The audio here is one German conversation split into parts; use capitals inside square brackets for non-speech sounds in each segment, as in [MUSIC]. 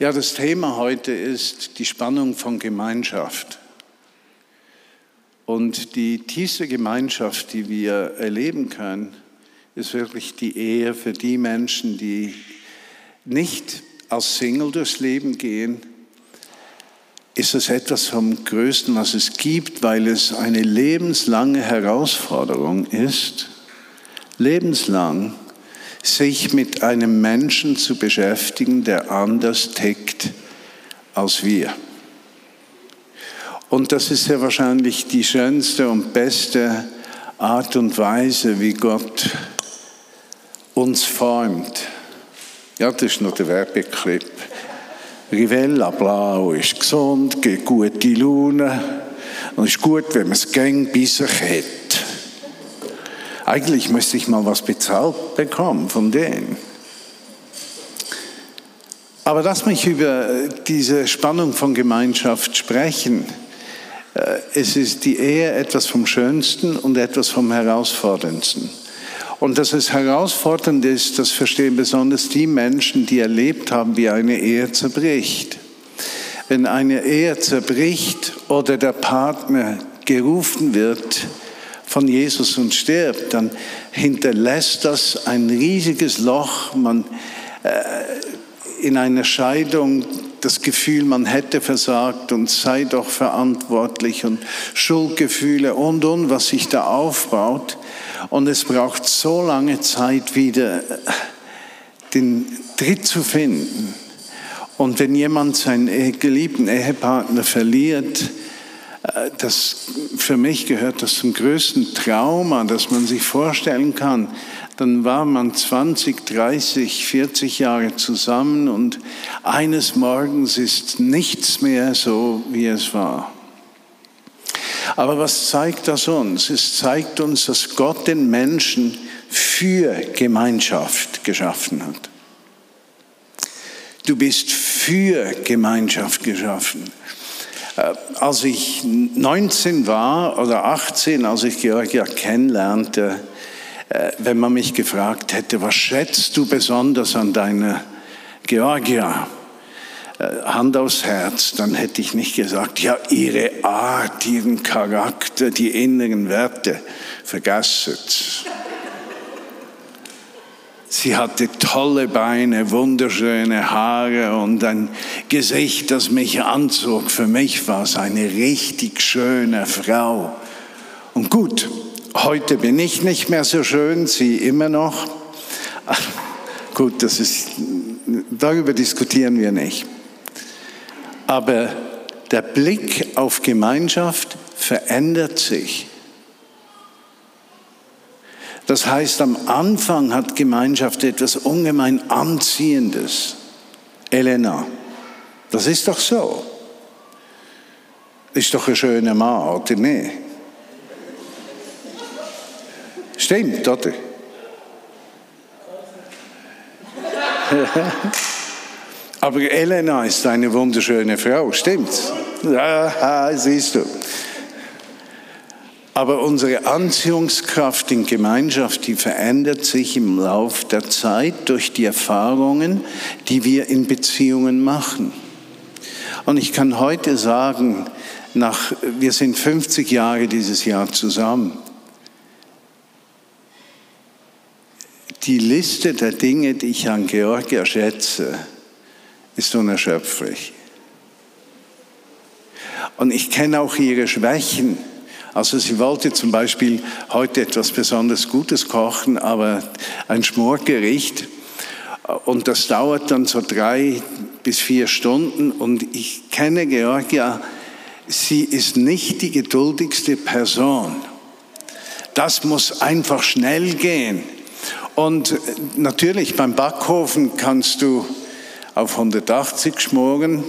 Ja, das Thema heute ist die Spannung von Gemeinschaft. Und die tiefste Gemeinschaft, die wir erleben können, ist wirklich die Ehe für die Menschen, die nicht als Single durchs Leben gehen. Ist es etwas vom Größten, was es gibt, weil es eine lebenslange Herausforderung ist, lebenslang sich mit einem Menschen zu beschäftigen, der anders tickt als wir. Und das ist ja wahrscheinlich die schönste und beste Art und Weise, wie Gott uns formt. Ja, das ist noch der Werbeclip. Rivella Blau ist gesund, gibt gute Laune und ist gut, wenn man es gäng bei sich hat. Eigentlich müsste ich mal was bezahlt bekommen von denen. Aber lass mich über diese Spannung von Gemeinschaft sprechen. Äh, es ist die Ehe etwas vom Schönsten und etwas vom Herausforderndsten. Und dass es herausfordernd ist, das verstehen besonders die Menschen, die erlebt haben, wie eine Ehe zerbricht. Wenn eine Ehe zerbricht oder der Partner gerufen wird, von Jesus und stirbt, dann hinterlässt das ein riesiges Loch. Man äh, in einer Scheidung das Gefühl, man hätte versagt und sei doch verantwortlich und Schuldgefühle und und was sich da aufbaut. Und es braucht so lange Zeit wieder den Tritt zu finden. Und wenn jemand seinen geliebten Ehepartner verliert, äh, das, für mich gehört das zum größten Trauma, das man sich vorstellen kann. Dann war man 20, 30, 40 Jahre zusammen und eines Morgens ist nichts mehr so, wie es war. Aber was zeigt das uns? Es zeigt uns, dass Gott den Menschen für Gemeinschaft geschaffen hat. Du bist für Gemeinschaft geschaffen. Äh, als ich 19 war oder 18, als ich Georgia kennenlernte, äh, wenn man mich gefragt hätte, was schätzt du besonders an deiner Georgia? Äh, Hand aufs Herz, dann hätte ich nicht gesagt, ja, ihre Art, ihren Charakter, die inneren Werte, vergesset. Sie hatte tolle Beine, wunderschöne Haare und ein Gesicht, das mich anzog. Für mich war es eine richtig schöne Frau. Und gut, heute bin ich nicht mehr so schön, sie immer noch. Ach, gut, das ist, darüber diskutieren wir nicht. Aber der Blick auf Gemeinschaft verändert sich. Das heißt, am Anfang hat Gemeinschaft etwas ungemein Anziehendes. Elena, das ist doch so. Ist doch ein schöner Mann, oder nicht? Stimmt, oder? [LAUGHS] Aber Elena ist eine wunderschöne Frau, stimmt's? Ja, siehst du. Aber unsere Anziehungskraft in Gemeinschaft, die verändert sich im Lauf der Zeit durch die Erfahrungen, die wir in Beziehungen machen. Und ich kann heute sagen, nach, wir sind 50 Jahre dieses Jahr zusammen. Die Liste der Dinge, die ich an Georgia schätze, ist unerschöpflich. Und ich kenne auch ihre Schwächen. Also sie wollte zum Beispiel heute etwas besonders Gutes kochen, aber ein Schmorgericht. Und das dauert dann so drei bis vier Stunden. Und ich kenne Georgia, sie ist nicht die geduldigste Person. das muss einfach schnell gehen. Und natürlich beim Backofen kannst du auf 180 schmoren,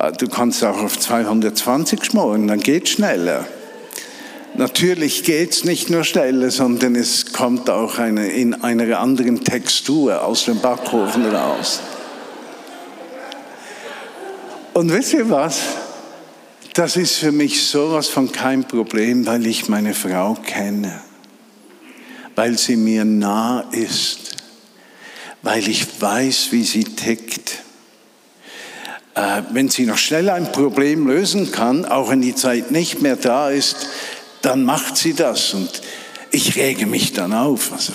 äh, du kannst auch auf 220 schmoren, dann geht schneller. Natürlich geht es nicht nur schneller, sondern es kommt auch eine, in einer anderen Textur aus dem Backofen raus. Und wisst ihr was? Das ist für mich sowas von kein Problem, weil ich meine Frau kenne, weil sie mir nah ist, weil ich weiß, wie sie tickt. Äh, wenn sie noch schnell ein Problem lösen kann, auch wenn die Zeit nicht mehr da ist, dann macht sie das und ich rege mich dann auf. Also,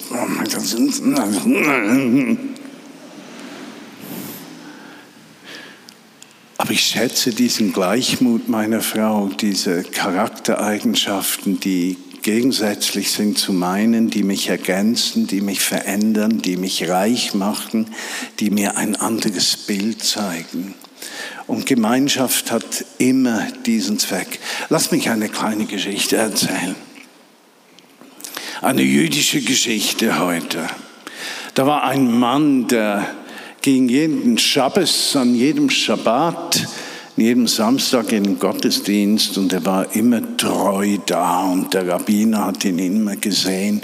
aber ich schätze diesen Gleichmut meiner Frau, diese Charaktereigenschaften, die gegensätzlich sind zu meinen, die mich ergänzen, die mich verändern, die mich reich machen, die mir ein anderes Bild zeigen. Und Gemeinschaft hat immer diesen Zweck. Lass mich eine kleine Geschichte erzählen. Eine jüdische Geschichte heute. Da war ein Mann, der ging jeden Schabbes, an jedem Schabbat, jedem Samstag in den Gottesdienst und er war immer treu da und der Rabbiner hat ihn immer gesehen.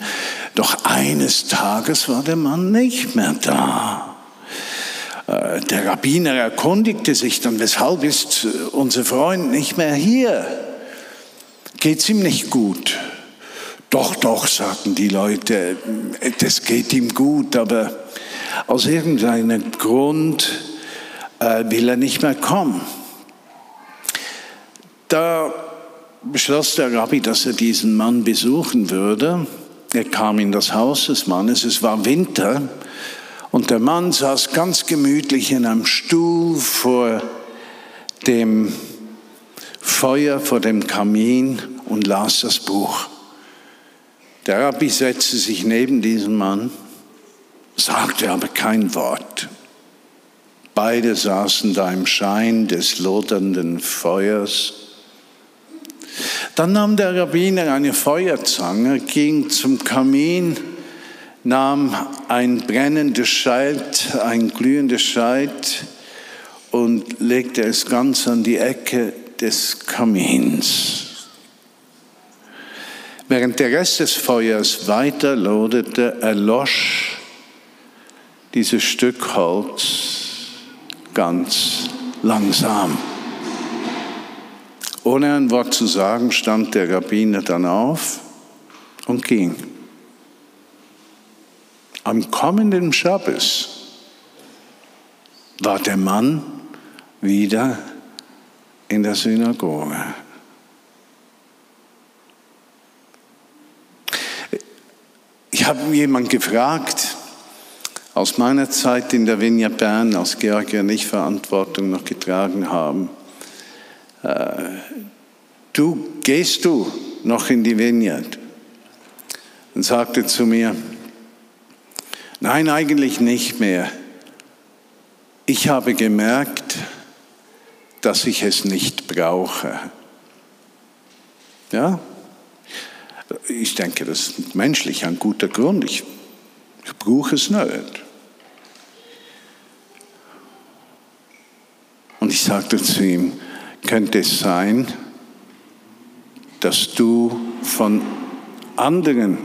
Doch eines Tages war der Mann nicht mehr da. Äh, der Rabbiner erkundigte sich dann, weshalb ist unser Freund nicht mehr hier? Geht's ihm nicht gut? Doch, doch, sagten die Leute, das geht ihm gut, aber aus irgendeinem Grund äh, will er nicht mehr kommen. Da beschloss der Rabbi, dass er diesen Mann besuchen würde. Er kam in das Haus des Mannes, es war Winter und der Mann saß ganz gemütlich in einem Stuhl vor dem Feuer, vor dem Kamin und las das Buch. Der Rabbi setzte sich neben diesen Mann, sagte aber kein Wort. Beide saßen da im Schein des lodernden Feuers. Dann nahm der Rabbiner eine Feuerzange, ging zum Kamin, nahm ein brennendes Scheit, ein glühendes Scheit und legte es ganz an die Ecke des Kamins. Während der Rest des Feuers weiter loderte, erlosch dieses Stück Holz ganz langsam. Ohne ein Wort zu sagen, stand der Rabbiner dann auf und ging. Am kommenden Schabbes war der Mann wieder in der Synagoge. Ich habe jemand gefragt, aus meiner Zeit in der Vinja Bern, als Georg und ich Verantwortung noch getragen haben, äh, du, gehst du noch in die Vineyard? Und sagte zu mir, Nein, eigentlich nicht mehr. Ich habe gemerkt, dass ich es nicht brauche. Ja? Ich denke, das ist menschlich ein guter Grund. Ich, ich brauche es nicht. Und ich sagte zu ihm, könnte es sein, dass du von anderen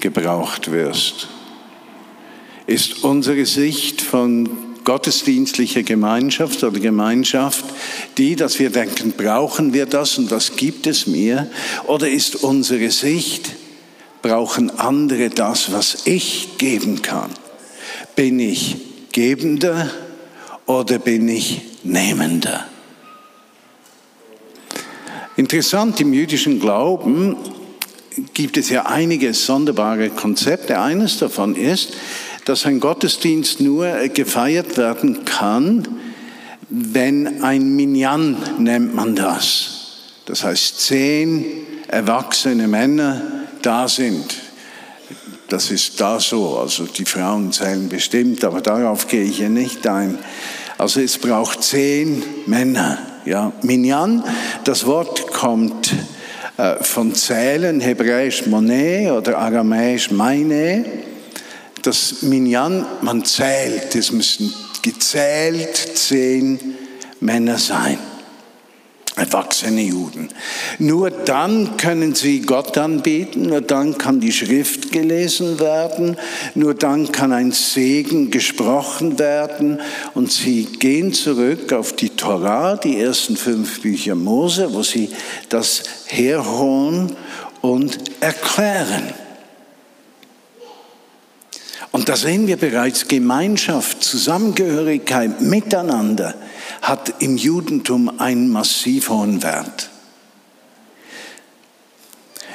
gebraucht wirst? Ist unsere Sicht von gottesdienstlicher Gemeinschaft oder Gemeinschaft die, dass wir denken, brauchen wir das und was gibt es mir? Oder ist unsere Sicht, brauchen andere das, was ich geben kann? Bin ich Gebender oder bin ich Nehmender? Interessant, im jüdischen Glauben gibt es ja einige sonderbare Konzepte. Eines davon ist, dass ein Gottesdienst nur gefeiert werden kann, wenn ein Minyan nennt man das. Das heißt, zehn erwachsene Männer da sind. Das ist da so, also die Frauen zählen bestimmt, aber darauf gehe ich hier nicht ein. Also es braucht zehn Männer. Ja, Minyan, das Wort kommt äh, von Zählen, hebräisch Monet oder aramäisch Meine. Das Minyan, man zählt, es müssen gezählt zehn Männer sein erwachsene Juden. Nur dann können sie Gott anbeten, nur dann kann die Schrift gelesen werden, nur dann kann ein Segen gesprochen werden und sie gehen zurück auf die Torah, die ersten fünf Bücher Mose, wo sie das herholen und erklären. Und da sehen wir bereits Gemeinschaft, Zusammengehörigkeit, Miteinander hat im Judentum einen massiv hohen Wert.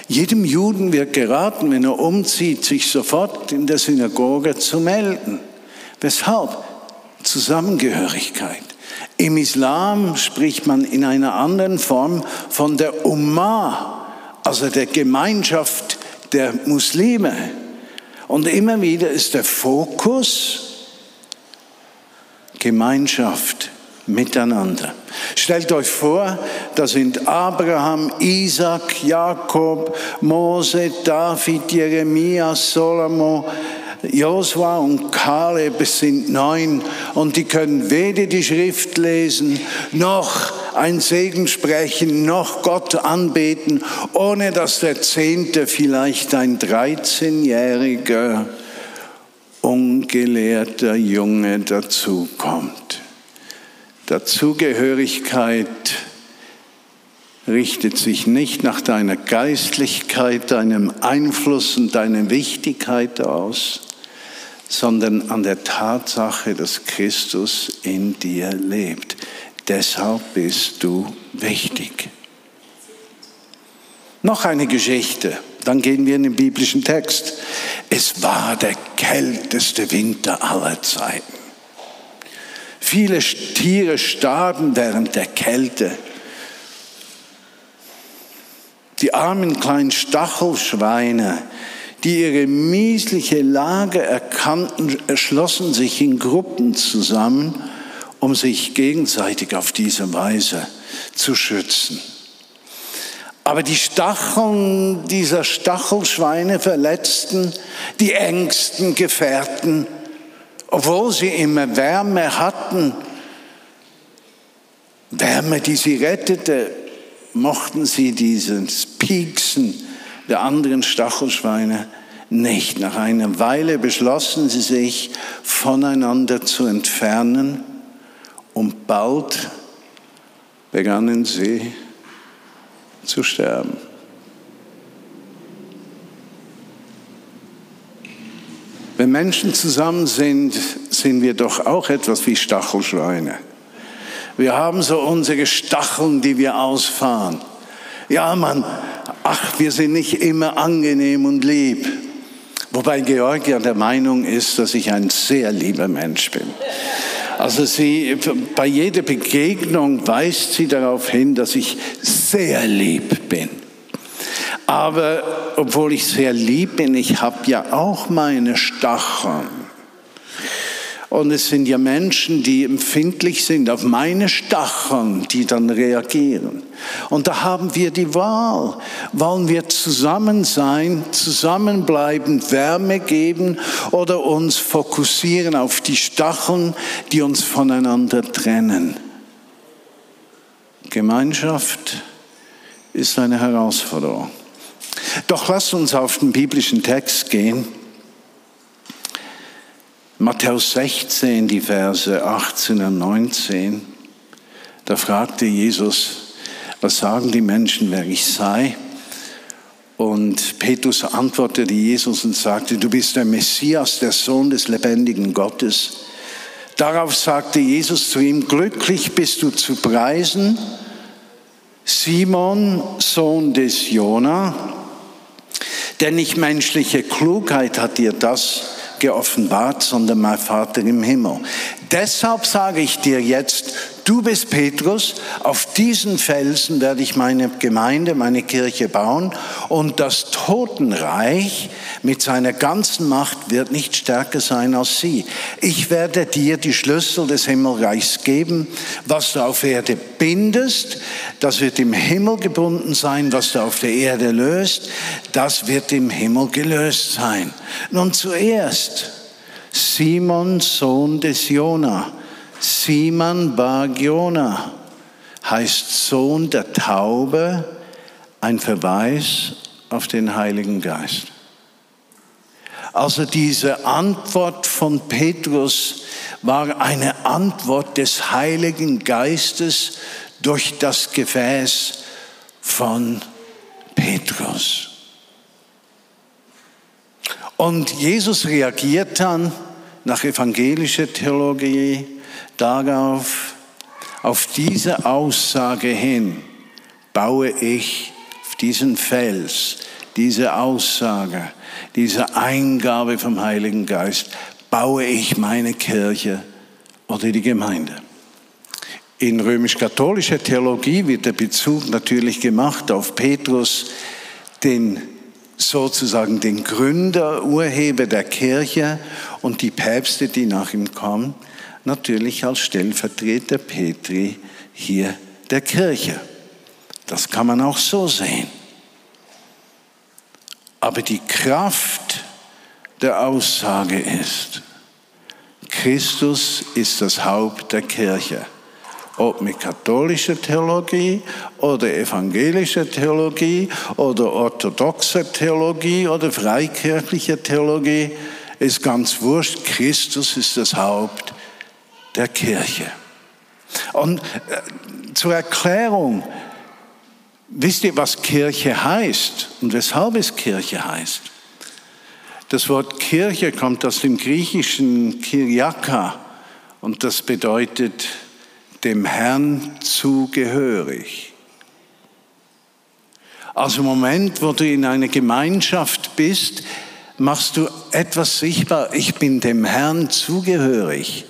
Jedem Juden wird geraten, wenn er umzieht, sich sofort in der Synagoge zu melden. Weshalb? Zusammengehörigkeit. Im Islam spricht man in einer anderen Form von der Ummah, also der Gemeinschaft der Muslime. Und immer wieder ist der Fokus Gemeinschaft miteinander. Stellt euch vor, da sind Abraham, Isaac, Jakob, Mose, David, Jeremia, Solomo, Josua und Kaleb, sind neun und die können weder die Schrift lesen, noch ein Segen sprechen, noch Gott anbeten, ohne dass der Zehnte vielleicht ein 13-jähriger, ungelehrter Junge dazukommt. Dazugehörigkeit richtet sich nicht nach deiner Geistlichkeit, deinem Einfluss und deiner Wichtigkeit aus, sondern an der Tatsache, dass Christus in dir lebt. Deshalb bist du wichtig. Noch eine Geschichte, dann gehen wir in den biblischen Text. Es war der kälteste Winter aller Zeiten. Viele Tiere starben während der Kälte. Die armen kleinen Stachelschweine, die ihre miesliche Lage erkannten, schlossen sich in Gruppen zusammen, um sich gegenseitig auf diese Weise zu schützen. Aber die Stacheln dieser Stachelschweine verletzten die engsten Gefährten obwohl sie immer Wärme hatten, Wärme, die sie rettete, mochten sie dieses Pieksen der anderen Stachelschweine nicht. Nach einer Weile beschlossen sie sich, voneinander zu entfernen und bald begannen sie zu sterben. Wenn Menschen zusammen sind, sind wir doch auch etwas wie Stachelschweine. Wir haben so unsere Stacheln, die wir ausfahren. Ja, Mann, ach, wir sind nicht immer angenehm und lieb. Wobei Georgia der Meinung ist, dass ich ein sehr lieber Mensch bin. Also sie, bei jeder Begegnung weist sie darauf hin, dass ich sehr lieb bin. Aber obwohl ich sehr lieb bin, ich habe ja auch meine Stacheln. Und es sind ja Menschen, die empfindlich sind auf meine Stacheln, die dann reagieren. Und da haben wir die Wahl. Wollen wir zusammen sein, zusammenbleiben, Wärme geben oder uns fokussieren auf die Stacheln, die uns voneinander trennen? Gemeinschaft ist eine Herausforderung. Doch lasst uns auf den biblischen Text gehen. Matthäus 16, die Verse 18 und 19. Da fragte Jesus, was sagen die Menschen, wer ich sei? Und Petrus antwortete Jesus und sagte, du bist der Messias, der Sohn des lebendigen Gottes. Darauf sagte Jesus zu ihm, glücklich bist du zu preisen, Simon, Sohn des Jona, denn nicht menschliche Klugheit hat dir das geoffenbart, sondern mein Vater im Himmel. Deshalb sage ich dir jetzt, du bist Petrus, auf diesen Felsen werde ich meine Gemeinde, meine Kirche bauen und das Totenreich mit seiner ganzen Macht wird nicht stärker sein als sie. Ich werde dir die Schlüssel des Himmelreichs geben. Was du auf Erde bindest, das wird im Himmel gebunden sein. Was du auf der Erde löst, das wird im Himmel gelöst sein. Nun zuerst Simon, Sohn des Jona. Simon Bar Jona heißt Sohn der Taube, ein Verweis auf den Heiligen Geist. Also diese Antwort von Petrus war eine Antwort des Heiligen Geistes durch das Gefäß von Petrus. Und Jesus reagiert dann nach evangelischer Theologie darauf, auf diese Aussage hin baue ich auf diesen Fels, diese Aussage, diese Eingabe vom Heiligen Geist, baue ich meine Kirche oder die Gemeinde. In römisch-katholischer Theologie wird der Bezug natürlich gemacht auf Petrus, den sozusagen den Gründer, Urheber der Kirche und die Päpste, die nach ihm kommen, natürlich als Stellvertreter Petri hier der Kirche. Das kann man auch so sehen. Aber die Kraft der Aussage ist, Christus ist das Haupt der Kirche ob mit katholischer Theologie oder evangelischer Theologie oder orthodoxer Theologie oder freikirchlicher Theologie, ist ganz wurscht. Christus ist das Haupt der Kirche. Und äh, zur Erklärung, wisst ihr, was Kirche heißt und weshalb es Kirche heißt? Das Wort Kirche kommt aus dem griechischen Kyriaka und das bedeutet dem Herrn zugehörig. Also im Moment, wo du in einer Gemeinschaft bist, machst du etwas sichtbar. Ich bin dem Herrn zugehörig.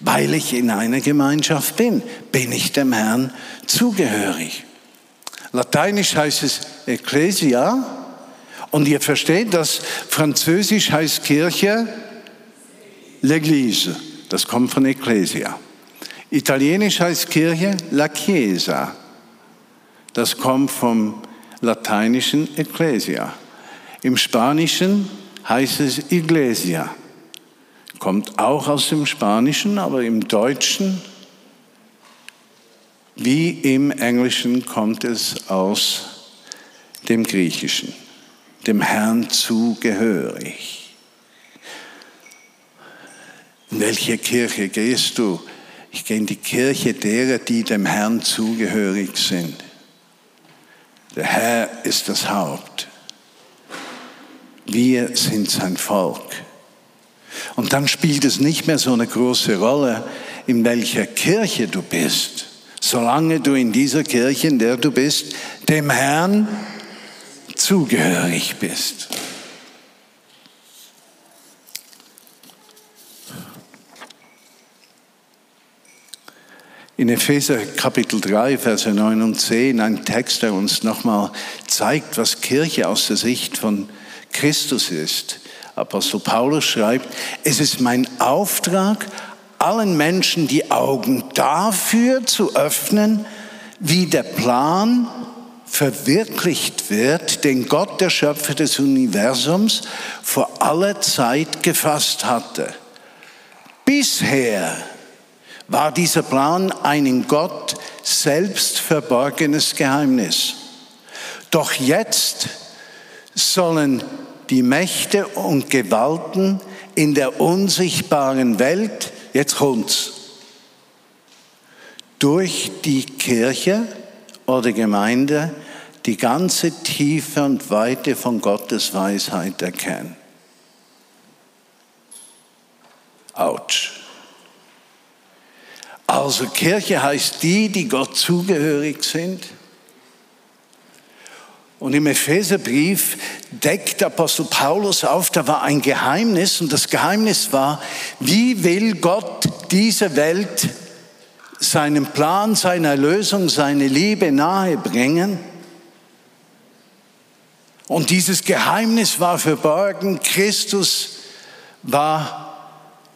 Weil ich in einer Gemeinschaft bin, bin ich dem Herrn zugehörig. Lateinisch heißt es Ecclesia. Und ihr versteht, dass Französisch heißt Kirche L'Église. Das kommt von Ecclesia. Italienisch heißt Kirche La Chiesa. Das kommt vom lateinischen Ecclesia. Im Spanischen heißt es Iglesia. Kommt auch aus dem Spanischen, aber im Deutschen wie im Englischen kommt es aus dem Griechischen, dem Herrn zugehörig. In welche Kirche gehst du? Ich gehe in die Kirche derer, die dem Herrn zugehörig sind. Der Herr ist das Haupt. Wir sind sein Volk. Und dann spielt es nicht mehr so eine große Rolle, in welcher Kirche du bist, solange du in dieser Kirche, in der du bist, dem Herrn zugehörig bist. In Epheser Kapitel 3, Verse 9 und 10 ein Text, der uns nochmal zeigt, was Kirche aus der Sicht von Christus ist. Apostel Paulus schreibt, es ist mein Auftrag, allen Menschen die Augen dafür zu öffnen, wie der Plan verwirklicht wird, den Gott, der Schöpfer des Universums, vor aller Zeit gefasst hatte. Bisher war dieser Plan ein in Gott selbst verborgenes Geheimnis. Doch jetzt sollen die Mächte und Gewalten in der unsichtbaren Welt, jetzt kommt's, durch die Kirche oder Gemeinde die ganze Tiefe und Weite von Gottes Weisheit erkennen. Autsch. Also Kirche heißt die, die Gott zugehörig sind. Und im Epheserbrief deckt Apostel Paulus auf, da war ein Geheimnis und das Geheimnis war, wie will Gott diese Welt seinen Plan, seine Erlösung, seine Liebe nahe bringen. Und dieses Geheimnis war verborgen. Christus war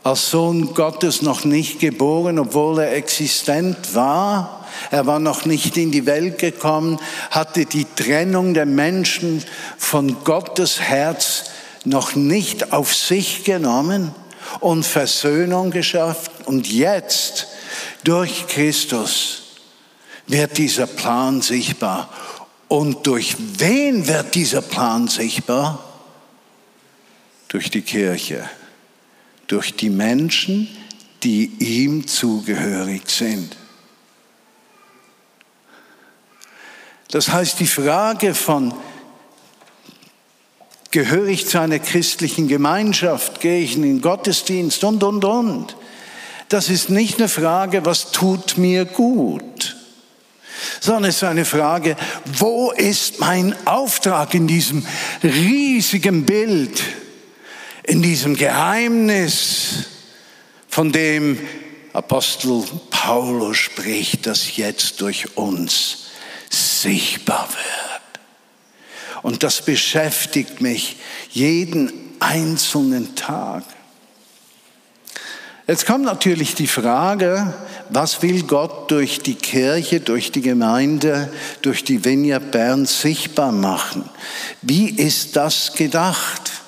als Sohn Gottes noch nicht geboren, obwohl er existent war. Er war noch nicht in die Welt gekommen, hatte die Trennung der Menschen von Gottes Herz noch nicht auf sich genommen und Versöhnung geschafft. Und jetzt, durch Christus, wird dieser Plan sichtbar. Und durch wen wird dieser Plan sichtbar? Durch die Kirche durch die Menschen, die ihm zugehörig sind. Das heißt, die Frage von, gehöre ich zu einer christlichen Gemeinschaft, gehe ich in den Gottesdienst und, und, und, das ist nicht eine Frage, was tut mir gut, sondern es ist eine Frage, wo ist mein Auftrag in diesem riesigen Bild? In diesem Geheimnis, von dem Apostel Paulus spricht, das jetzt durch uns sichtbar wird. Und das beschäftigt mich jeden einzelnen Tag. Jetzt kommt natürlich die Frage, was will Gott durch die Kirche, durch die Gemeinde, durch die Vineyard Bern sichtbar machen? Wie ist das gedacht?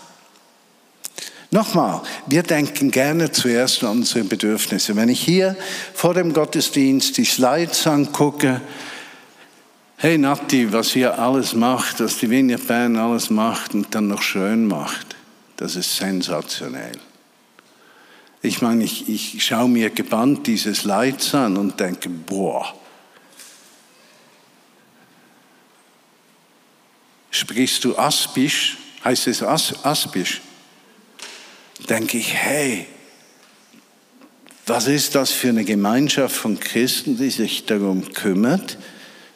Nochmal, wir denken gerne zuerst an unsere Bedürfnisse. Wenn ich hier vor dem Gottesdienst die Slides angucke, hey Nati, was ihr alles macht, was die Vineyard Bern alles macht und dann noch schön macht, das ist sensationell. Ich meine, ich, ich schaue mir gebannt diese Slides an und denke, boah, sprichst du Aspisch? Heißt es As Aspisch? Denke ich, hey, was ist das für eine Gemeinschaft von Christen, die sich darum kümmert,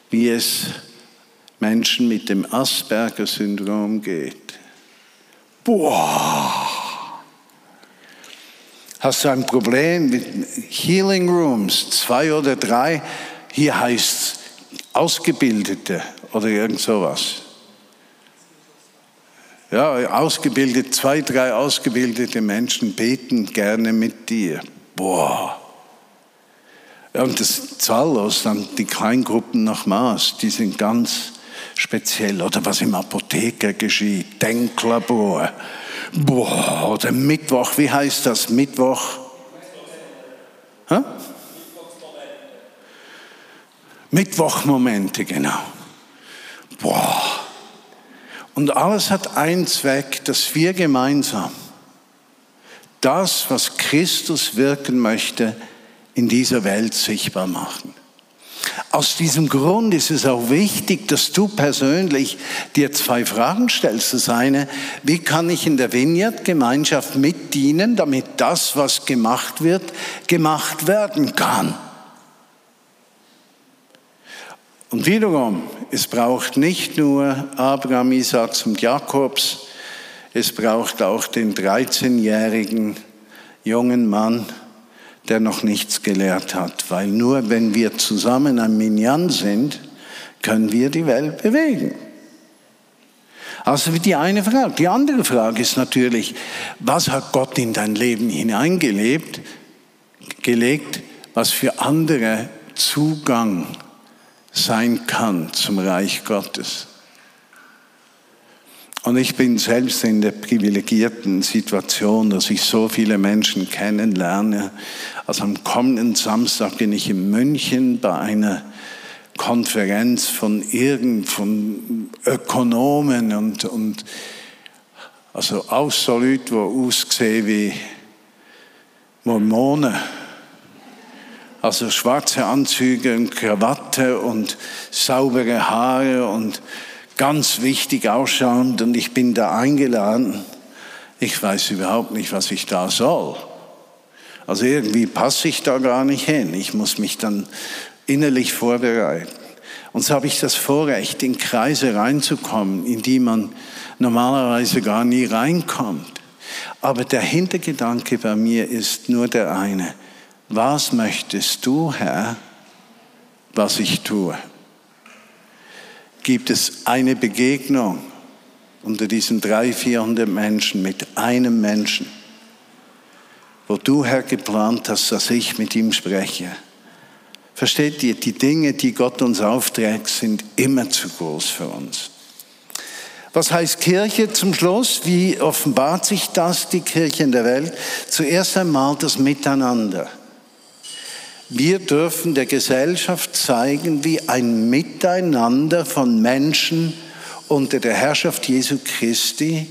wie es Menschen mit dem Asperger-Syndrom geht? Boah! Hast du ein Problem mit Healing Rooms, zwei oder drei? Hier heißt es Ausgebildete oder irgend sowas. Ja, ausgebildet, zwei, drei ausgebildete Menschen beten gerne mit dir. Boah. Ja, und das zahllos, dann die Kleingruppen nach Maß, die sind ganz speziell. Oder was im Apotheker geschieht, Denklabor. Boah, oder Mittwoch, wie heißt das? Mittwoch? Hä? Mittwochmomente, genau. Boah. Und alles hat einen Zweck, dass wir gemeinsam das, was Christus wirken möchte, in dieser Welt sichtbar machen. Aus diesem Grund ist es auch wichtig, dass du persönlich dir zwei Fragen stellst. Das eine, wie kann ich in der Vineyard-Gemeinschaft mitdienen, damit das, was gemacht wird, gemacht werden kann? Und wiederum, es braucht nicht nur Abraham, Isaacs und Jakobs, es braucht auch den 13-jährigen jungen Mann, der noch nichts gelehrt hat. Weil nur wenn wir zusammen ein Minyan sind, können wir die Welt bewegen. Also die eine Frage. Die andere Frage ist natürlich, was hat Gott in dein Leben hineingelebt, gelegt, was für andere Zugang sein kann zum Reich Gottes. Und ich bin selbst in der privilegierten Situation, dass ich so viele Menschen kennenlerne. Also am kommenden Samstag bin ich in München bei einer Konferenz von irgend von Ökonomen und, und also absolut, wo ausgesehen wie Mormonen also schwarze Anzüge und Krawatte und saubere Haare und ganz wichtig ausschauen und ich bin da eingeladen. Ich weiß überhaupt nicht, was ich da soll. Also irgendwie passe ich da gar nicht hin. Ich muss mich dann innerlich vorbereiten. Und so habe ich das Vorrecht, in Kreise reinzukommen, in die man normalerweise gar nie reinkommt. Aber der Hintergedanke bei mir ist nur der eine was möchtest du, Herr, was ich tue? Gibt es eine Begegnung unter diesen drei, vierhundert Menschen mit einem Menschen, wo du, Herr, geplant hast, dass ich mit ihm spreche? Versteht ihr, die Dinge, die Gott uns aufträgt, sind immer zu groß für uns. Was heißt Kirche zum Schluss? Wie offenbart sich das, die Kirche in der Welt? Zuerst einmal das Miteinander. Wir dürfen der Gesellschaft zeigen, wie ein Miteinander von Menschen unter der Herrschaft Jesu Christi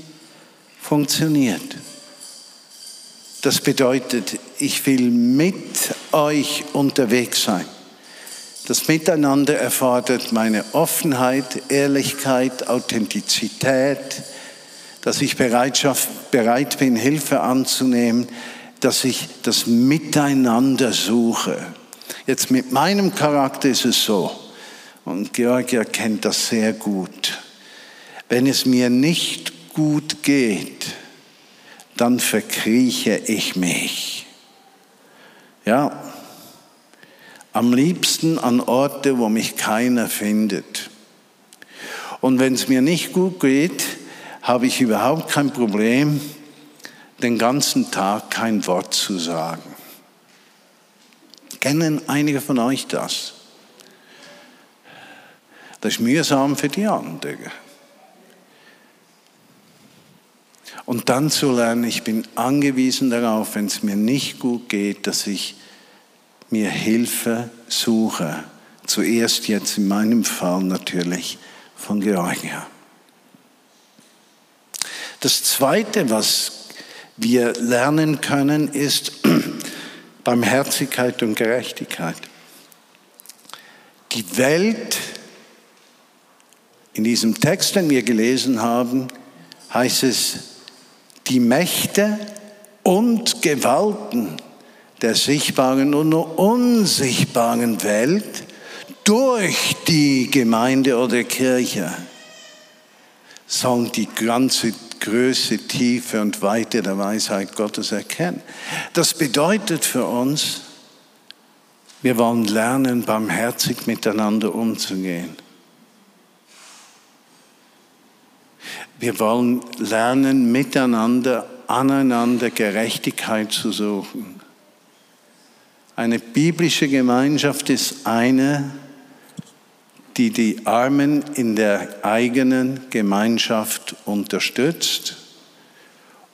funktioniert. Das bedeutet, ich will mit euch unterwegs sein. Das Miteinander erfordert meine Offenheit, Ehrlichkeit, Authentizität, dass ich bereit bin, Hilfe anzunehmen, dass ich das Miteinander suche. Jetzt mit meinem Charakter ist es so, und Georgia kennt das sehr gut, wenn es mir nicht gut geht, dann verkrieche ich mich. Ja, am liebsten an Orte, wo mich keiner findet. Und wenn es mir nicht gut geht, habe ich überhaupt kein Problem, den ganzen Tag kein Wort zu sagen. Kennen einige von euch das? Das ist mühsam für die anderen. Und dann zu lernen, ich bin angewiesen darauf, wenn es mir nicht gut geht, dass ich mir Hilfe suche. Zuerst jetzt in meinem Fall natürlich von Georgia. Das Zweite, was wir lernen können, ist [CLEARS THROAT] Barmherzigkeit und Gerechtigkeit. Die Welt, in diesem Text, den wir gelesen haben, heißt es, die Mächte und Gewalten der sichtbaren und unsichtbaren Welt durch die Gemeinde oder Kirche sollen die ganze Größe, Tiefe und Weite der Weisheit Gottes erkennen. Das bedeutet für uns, wir wollen lernen, barmherzig miteinander umzugehen. Wir wollen lernen, miteinander, aneinander Gerechtigkeit zu suchen. Eine biblische Gemeinschaft ist eine, die die Armen in der eigenen Gemeinschaft unterstützt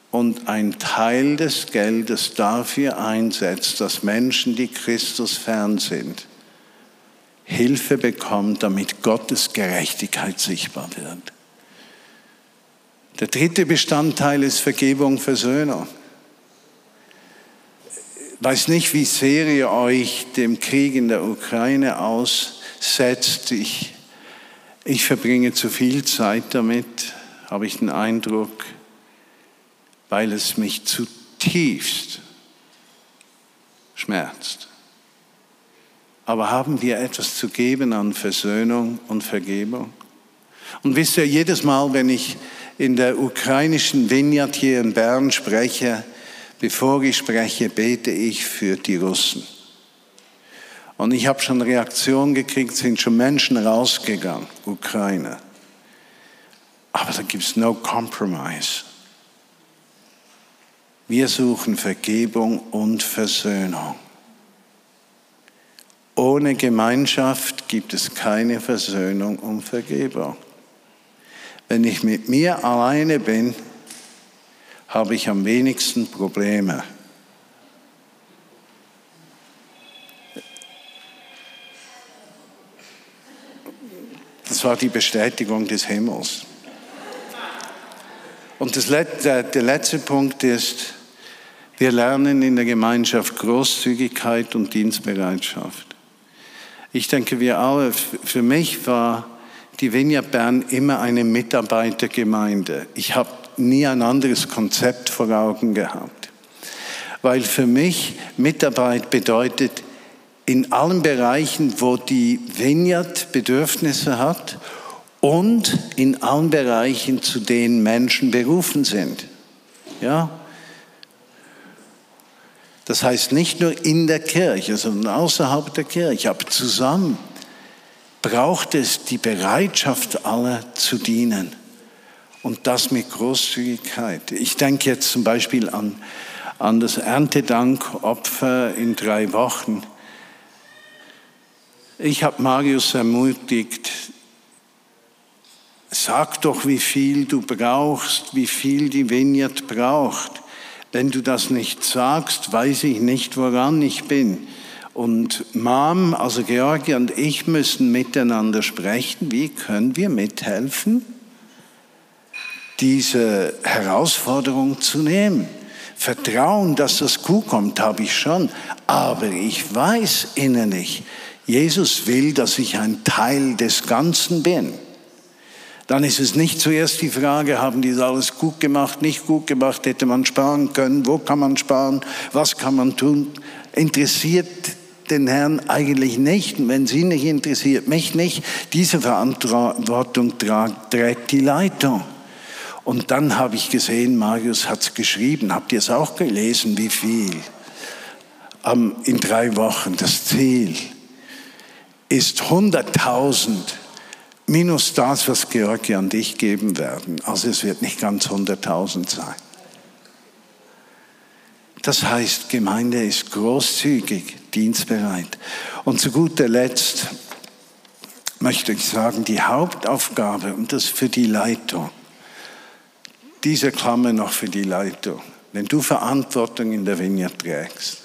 und ein Teil des Geldes dafür einsetzt, dass Menschen, die Christus fern sind, Hilfe bekommen, damit Gottes Gerechtigkeit sichtbar wird. Der dritte Bestandteil ist Vergebung, Versöhnung weiß nicht, wie sehr ihr euch dem Krieg in der Ukraine aussetzt. Ich, ich verbringe zu viel Zeit damit, habe ich den Eindruck, weil es mich zutiefst schmerzt. Aber haben wir etwas zu geben an Versöhnung und Vergebung? Und wisst ihr, jedes Mal, wenn ich in der ukrainischen Vineyard hier in Bern spreche, Bevor ich spreche, bete ich für die Russen. Und ich habe schon Reaktionen gekriegt, sind schon Menschen rausgegangen, Ukraine. Aber da gibt es no compromise. Wir suchen Vergebung und Versöhnung. Ohne Gemeinschaft gibt es keine Versöhnung und Vergebung. Wenn ich mit mir alleine bin, habe ich am wenigsten Probleme. War die Bestätigung des Himmels. Und das, der, der letzte Punkt ist, wir lernen in der Gemeinschaft Großzügigkeit und Dienstbereitschaft. Ich denke, wir alle, für mich war die Vineyard Bern immer eine Mitarbeitergemeinde. Ich habe nie ein anderes Konzept vor Augen gehabt. Weil für mich Mitarbeit bedeutet, in allen Bereichen, wo die Vineyard Bedürfnisse hat und in allen Bereichen, zu denen Menschen berufen sind. Ja? Das heißt nicht nur in der Kirche, sondern außerhalb der Kirche, aber zusammen braucht es die Bereitschaft aller zu dienen. Und das mit Großzügigkeit. Ich denke jetzt zum Beispiel an, an das Erntedankopfer in drei Wochen. Ich habe Marius ermutigt, sag doch, wie viel du brauchst, wie viel die Vineyard braucht. Wenn du das nicht sagst, weiß ich nicht, woran ich bin. Und Mom, also Georgia und ich müssen miteinander sprechen, wie können wir mithelfen, diese Herausforderung zu nehmen. Vertrauen, dass das gut kommt, habe ich schon, aber ich weiß innerlich, Jesus will, dass ich ein Teil des Ganzen bin. Dann ist es nicht zuerst die Frage, haben die alles gut gemacht, nicht gut gemacht, hätte man sparen können, wo kann man sparen, was kann man tun. Interessiert den Herrn eigentlich nicht. Und wenn sie nicht interessiert, mich nicht, diese Verantwortung trägt die Leitung. Und dann habe ich gesehen, Marius hat es geschrieben, habt ihr es auch gelesen, wie viel? in drei Wochen, das Ziel ist 100.000 minus das, was Georgia und ich geben werden. Also es wird nicht ganz 100.000 sein. Das heißt, Gemeinde ist großzügig, dienstbereit. Und zu guter Letzt möchte ich sagen, die Hauptaufgabe, und das für die Leitung, diese Klammer noch für die Leitung, wenn du Verantwortung in der Vineyard trägst,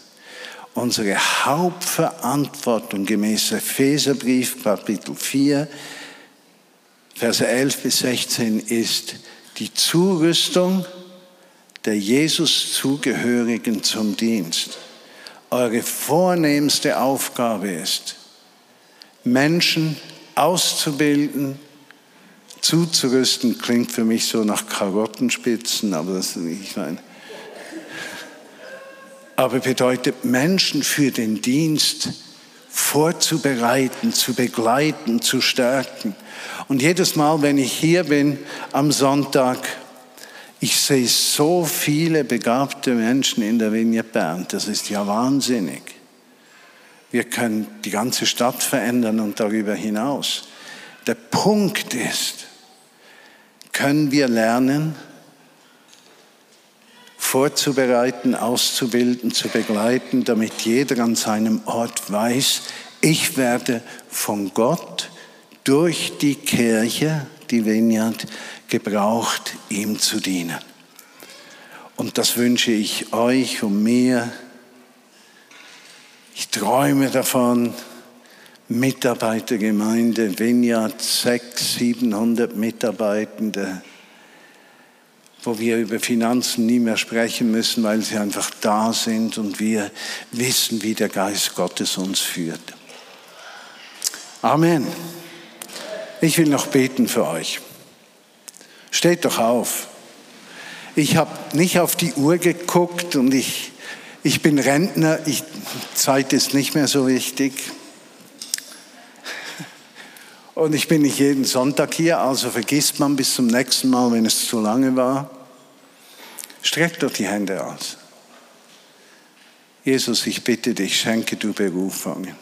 unsere Hauptverantwortung gemäß Epheserbrief Kapitel 4 Verse 11 bis 16 ist die Zurüstung der Jesus zugehörigen zum Dienst. Eure vornehmste Aufgabe ist, Menschen auszubilden, zuzurüsten, klingt für mich so nach Karottenspitzen, aber das ist nicht mein. Aber bedeutet Menschen für den Dienst vorzubereiten, zu begleiten, zu stärken. Und jedes Mal, wenn ich hier bin am Sonntag, ich sehe so viele begabte Menschen in der Vignette Bern. Das ist ja wahnsinnig. Wir können die ganze Stadt verändern und darüber hinaus. Der Punkt ist, können wir lernen, vorzubereiten, auszubilden, zu begleiten, damit jeder an seinem Ort weiß, ich werde von Gott durch die Kirche, die Vineyard, gebraucht, ihm zu dienen. Und das wünsche ich euch und mir. Ich träume davon, Mitarbeitergemeinde, Vineyard, 600, 700 Mitarbeitende, wo wir über Finanzen nie mehr sprechen müssen, weil sie einfach da sind und wir wissen, wie der Geist Gottes uns führt. Amen. Ich will noch beten für euch. Steht doch auf. Ich habe nicht auf die Uhr geguckt und ich, ich bin Rentner, ich, Zeit ist nicht mehr so wichtig. Und ich bin nicht jeden Sonntag hier, also vergisst man bis zum nächsten Mal, wenn es zu lange war. Streckt doch die Hände aus. Jesus, ich bitte dich, schenke du Berufungen.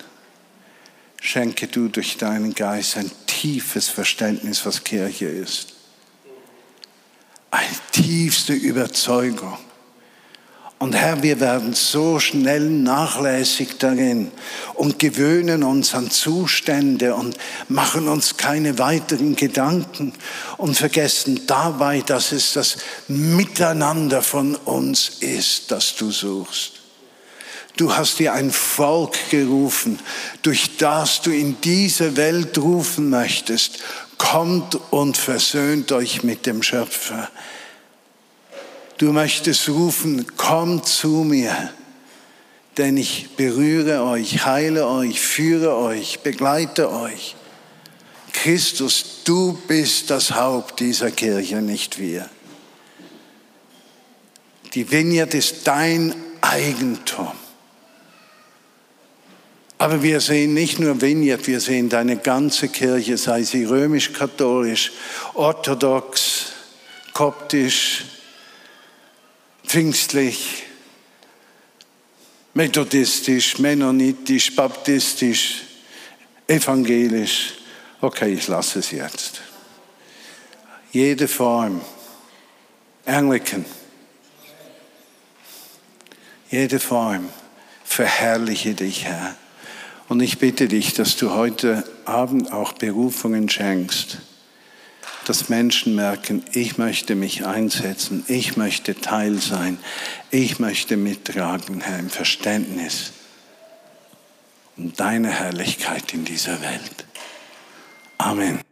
Schenke du durch deinen Geist ein tiefes Verständnis, was Kirche ist. Eine tiefste Überzeugung und Herr, wir werden so schnell nachlässig darin und gewöhnen uns an Zustände und machen uns keine weiteren Gedanken und vergessen dabei, dass es das Miteinander von uns ist, das du suchst. Du hast dir ein Volk gerufen, durch das du in diese Welt rufen möchtest. Kommt und versöhnt euch mit dem Schöpfer. Du möchtest rufen, kommt zu mir, denn ich berühre euch, heile euch, führe euch, begleite euch. Christus, du bist das Haupt dieser Kirche, nicht wir. Die Vineyard ist dein Eigentum. Aber wir sehen nicht nur Vineyard, wir sehen deine ganze Kirche, sei sie römisch-katholisch, orthodox, koptisch, pfingstlich, methodistisch, mennonitisch, baptistisch, evangelisch. Okay, ich lasse es jetzt. Jede Form. Anglican. Jede Form. Verherrliche dich, Herr. Und ich bitte dich, dass du heute Abend auch Berufungen schenkst, dass Menschen merken, ich möchte mich einsetzen, ich möchte Teil sein, ich möchte mittragen, Herr, im Verständnis um deine Herrlichkeit in dieser Welt. Amen.